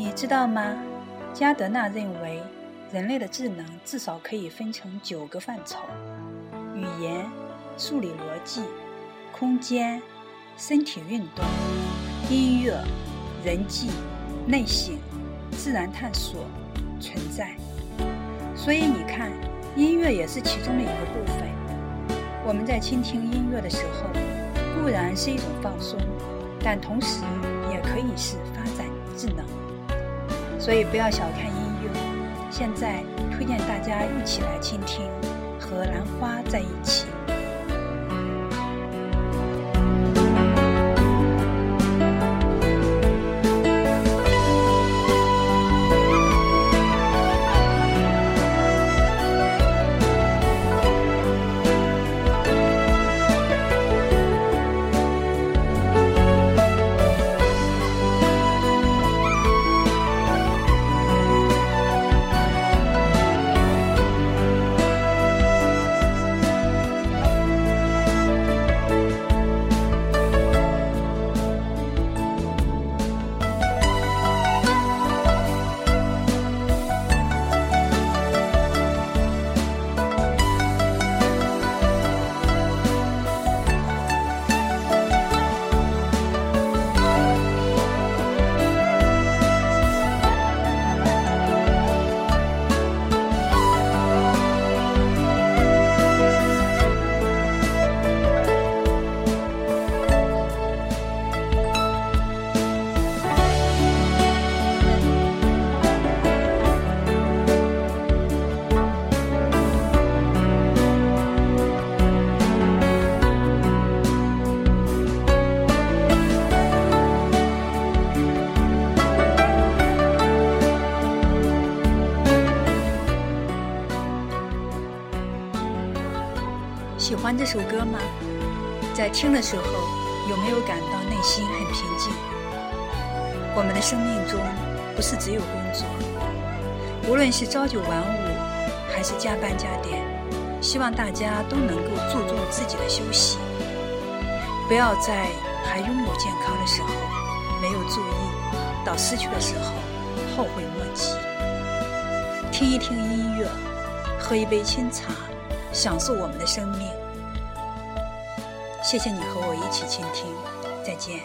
你知道吗？加德纳认为，人类的智能至少可以分成九个范畴：语言、数理逻辑、空间、身体运动、音乐、人际、内省、自然探索、存在。所以你看，音乐也是其中的一个部分。我们在倾听音乐的时候，固然是一种放松，但同时也可以是发展智能。所以不要小看音乐。现在推荐大家一起来倾听《和兰花在一起》。喜欢这首歌吗？在听的时候，有没有感到内心很平静？我们的生命中不是只有工作，无论是朝九晚五，还是加班加点，希望大家都能够注重自己的休息，不要在还拥有健康的时候没有注意，到失去的时候后悔莫及。听一听音乐，喝一杯清茶。享受我们的生命。谢谢你和我一起倾听，再见。